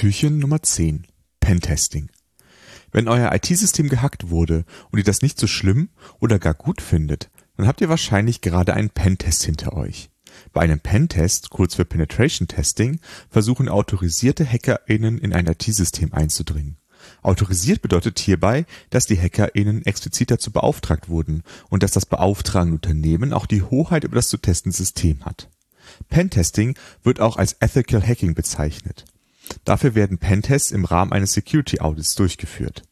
Türchen Nummer 10 Pentesting Wenn euer IT-System gehackt wurde und ihr das nicht so schlimm oder gar gut findet, dann habt ihr wahrscheinlich gerade einen Pentest hinter euch. Bei einem Pentest, kurz für Penetration Testing, versuchen autorisierte HackerInnen in ein IT-System einzudringen. Autorisiert bedeutet hierbei, dass die HackerInnen explizit dazu beauftragt wurden und dass das beauftragende Unternehmen auch die Hoheit über das zu testende System hat. Pentesting wird auch als Ethical Hacking bezeichnet Dafür werden Pentests im Rahmen eines Security Audits durchgeführt.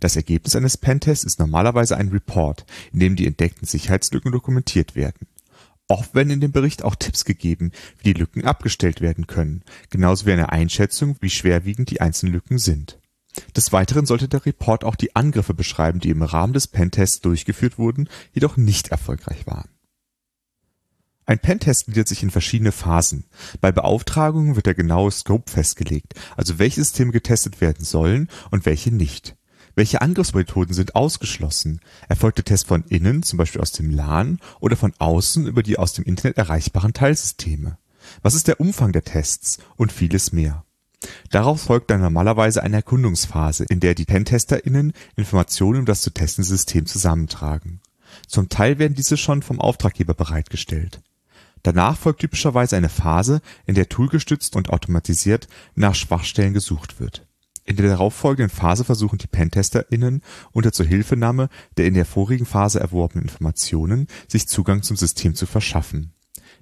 Das Ergebnis eines Pentests ist normalerweise ein Report, in dem die entdeckten Sicherheitslücken dokumentiert werden. Oft werden in dem Bericht auch Tipps gegeben, wie die Lücken abgestellt werden können, genauso wie eine Einschätzung, wie schwerwiegend die einzelnen Lücken sind. Des Weiteren sollte der Report auch die Angriffe beschreiben, die im Rahmen des Pentests durchgeführt wurden, jedoch nicht erfolgreich waren ein Pentest gliedert sich in verschiedene Phasen. Bei Beauftragungen wird der genaue Scope festgelegt, also welche Systeme getestet werden sollen und welche nicht. Welche Angriffsmethoden sind ausgeschlossen? Erfolgt der Test von innen, zum Beispiel aus dem LAN, oder von außen über die aus dem Internet erreichbaren Teilsysteme? Was ist der Umfang der Tests? Und vieles mehr. Darauf folgt dann normalerweise eine Erkundungsphase, in der die PentesterInnen Informationen um das zu testende System zusammentragen. Zum Teil werden diese schon vom Auftraggeber bereitgestellt Danach folgt typischerweise eine Phase, in der toolgestützt und automatisiert nach Schwachstellen gesucht wird. In der darauffolgenden Phase versuchen die PentesterInnen unter Zuhilfenahme der in der vorigen Phase erworbenen Informationen sich Zugang zum System zu verschaffen.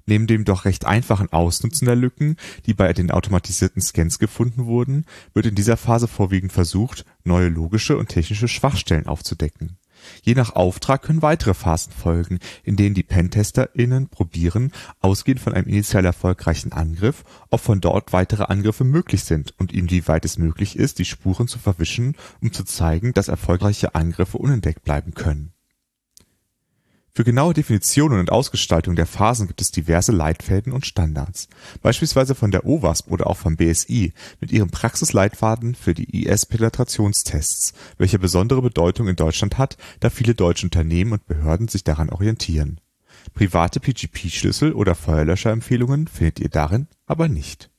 Neben dem doch recht einfachen Ausnutzen der Lücken, die bei den automatisierten Scans gefunden wurden, wird in dieser Phase vorwiegend versucht, neue logische und technische Schwachstellen aufzudecken. Je nach Auftrag können weitere Phasen folgen, in denen die PentesterInnen probieren, ausgehend von einem initial erfolgreichen Angriff, ob von dort weitere Angriffe möglich sind und inwieweit es möglich ist, die Spuren zu verwischen, um zu zeigen, dass erfolgreiche Angriffe unentdeckt bleiben können für genaue Definitionen und Ausgestaltung der Phasen gibt es diverse Leitfäden und Standards, beispielsweise von der OWASP oder auch vom BSI mit ihrem Praxisleitfaden für die IS-Penetrationstests, welcher besondere Bedeutung in Deutschland hat, da viele deutsche Unternehmen und Behörden sich daran orientieren. Private PGP-Schlüssel oder Feuerlöscherempfehlungen findet ihr darin aber nicht.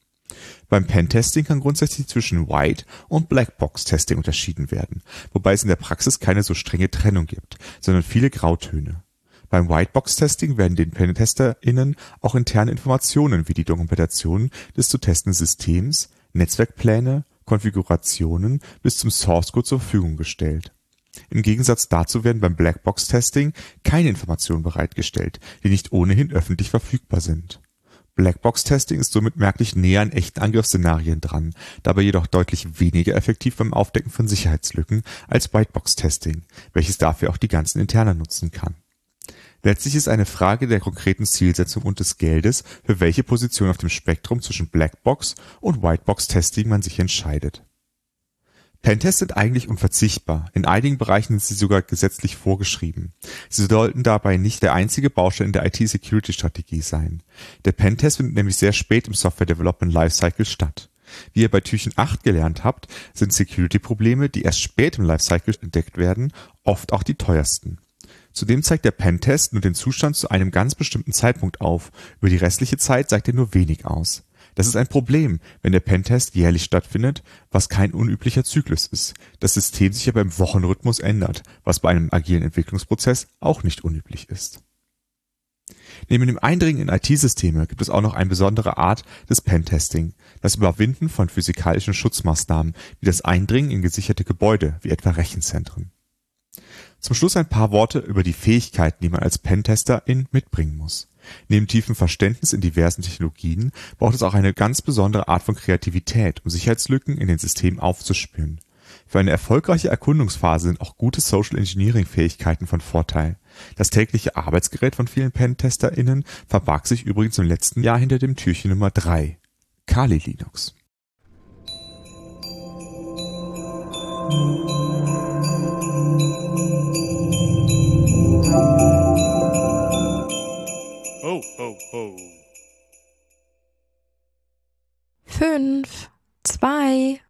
Beim Pentesting kann grundsätzlich zwischen White und Blackbox-Testing unterschieden werden, wobei es in der Praxis keine so strenge Trennung gibt, sondern viele Grautöne beim Whitebox-Testing werden den PentesterInnen auch interne Informationen wie die Dokumentation des zu testenden Systems, Netzwerkpläne, Konfigurationen bis zum Source Code zur Verfügung gestellt. Im Gegensatz dazu werden beim Blackbox-Testing keine Informationen bereitgestellt, die nicht ohnehin öffentlich verfügbar sind. Blackbox-Testing ist somit merklich näher an echten Angriffsszenarien dran, dabei jedoch deutlich weniger effektiv beim Aufdecken von Sicherheitslücken als Whitebox-Testing, welches dafür auch die ganzen Interna nutzen kann Letztlich ist eine Frage der konkreten Zielsetzung und des Geldes, für welche Position auf dem Spektrum zwischen Blackbox und Whitebox-Testing man sich entscheidet. Pentests sind eigentlich unverzichtbar, in einigen Bereichen sind sie sogar gesetzlich vorgeschrieben. Sie sollten dabei nicht der einzige Baustein in der IT-Security-Strategie sein. Der Pentest findet nämlich sehr spät im Software Development Lifecycle statt. Wie ihr bei Türchen 8 gelernt habt, sind Security-Probleme, die erst spät im Lifecycle entdeckt werden, oft auch die teuersten. Zudem zeigt der Pentest nur den Zustand zu einem ganz bestimmten Zeitpunkt auf, über die restliche Zeit sagt er nur wenig aus. Das ist ein Problem, wenn der Pentest jährlich stattfindet, was kein unüblicher Zyklus ist, das System sich aber im Wochenrhythmus ändert, was bei einem agilen Entwicklungsprozess auch nicht unüblich ist. Neben dem Eindringen in IT-Systeme gibt es auch noch eine besondere Art des Pentesting, das Überwinden von physikalischen Schutzmaßnahmen wie das Eindringen in gesicherte Gebäude wie etwa Rechenzentren zum Schluss ein paar Worte über die Fähigkeiten, die man als Pentesterin mitbringen muss. Neben tiefem Verständnis in diversen Technologien braucht es auch eine ganz besondere Art von Kreativität, um Sicherheitslücken in den Systemen aufzuspüren. Für eine erfolgreiche Erkundungsphase sind auch gute Social Engineering Fähigkeiten von Vorteil. Das tägliche Arbeitsgerät von vielen PentesterInnen verbarg sich übrigens im letzten Jahr hinter dem Türchen Nummer 3. Kali Linux. fünf, zwei,